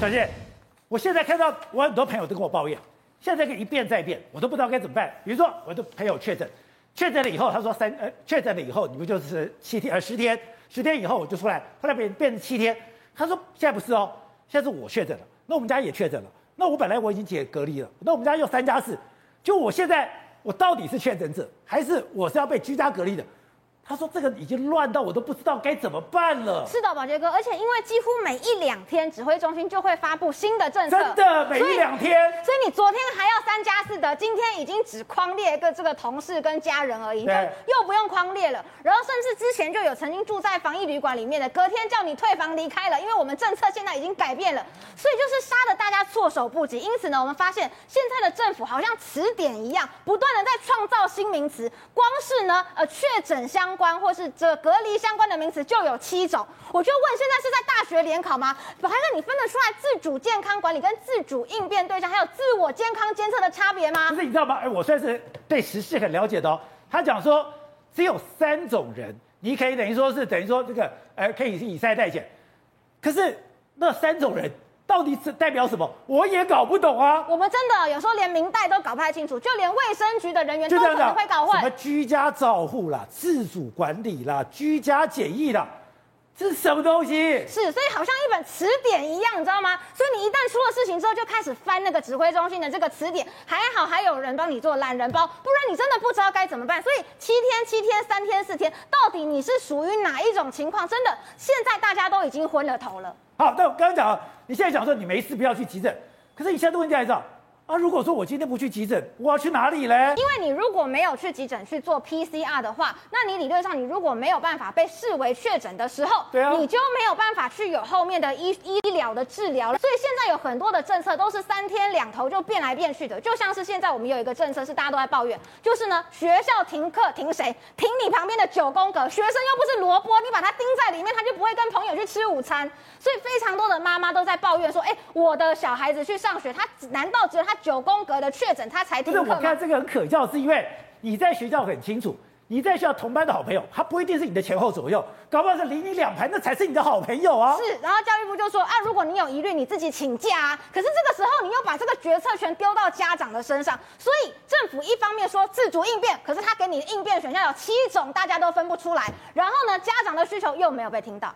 小姐，我现在看到我很多朋友都跟我抱怨，现在这个一变再变，我都不知道该怎么办。比如说，我的朋友确诊，确诊了以后，他说三呃，确诊了以后，你不就是七天呃十天，十天以后我就出来，后来变变成七天。他说现在不是哦，现在是我确诊了，那我们家也确诊了，那我本来我已经解隔离了，那我们家又三加四，就我现在我到底是确诊者，还是我是要被居家隔离的？他说：“这个已经乱到我都不知道该怎么办了。”是的，宝杰哥，而且因为几乎每一两天指挥中心就会发布新的政策，真的每一两天所。所以你昨天还要三加四的，今天已经只框列一个这个同事跟家人而已，就又不用框列了。然后甚至之前就有曾经住在防疫旅馆里面的，隔天叫你退房离开了，因为我们政策现在已经改变了，所以就是杀的大家措手不及。因此呢，我们发现现在的政府好像词典一样，不断的在创造新名词，光是呢，呃，确诊相。关或是这隔离相关的名词就有七种，我就问，现在是在大学联考吗？还是你分得出来自主健康管理跟自主应变对象，还有自我健康监测的差别吗？不是，你知道吗？哎，我算是对时事很了解的哦。他讲说只有三种人，你可以等于说是等于说这个，呃，可以是以赛代遣，可是那三种人。到底是代表什么？我也搞不懂啊！我们真的有时候连明代都搞不太清楚，就连卫生局的人员都可能会搞混。什么居家照护啦、自主管理啦、居家检疫啦，这是什么东西？是，所以好像一本词典一样，你知道吗？所以你一旦出了事情之后，就开始翻那个指挥中心的这个词典。还好还有人帮你做懒人包，不然你真的不知道该怎么办。所以七天、七天、三天、四天，到底你是属于哪一种情况？真的，现在大家都已经昏了头了。好，但我刚刚讲。你现在讲说你没事不要去急诊，可是你现在的问题来着啊！如果说我今天不去急诊，我要去哪里嘞？因为你如果没有去急诊去做 PCR 的话，那你理论上你如果没有办法被视为确诊的时候，对啊，你就没有办法去有后面的医医疗的治疗了。所以现在有很多的政策都是三天两头就变来变去的，就像是现在我们有一个政策是大家都在抱怨，就是呢学校停课停谁？停你旁边的九宫格，学生又不是萝卜，你把它钉在里面，他就不会跟朋友去吃午餐。所以非常多的妈妈都在抱怨说，哎，我的小孩子去上学，他难道只有他？九宫格的确诊，他才停课？不是，我看这个很可笑，是因为你在学校很清楚，你在学校同班的好朋友，他不一定是你的前后左右，搞不好是离你两排，那才是你的好朋友啊。是，然后教育部就说啊，如果你有疑虑，你自己请假啊。可是这个时候，你又把这个决策权丢到家长的身上，所以政府一方面说自主应变，可是他给你的应变选项有七种，大家都分不出来。然后呢，家长的需求又没有被听到。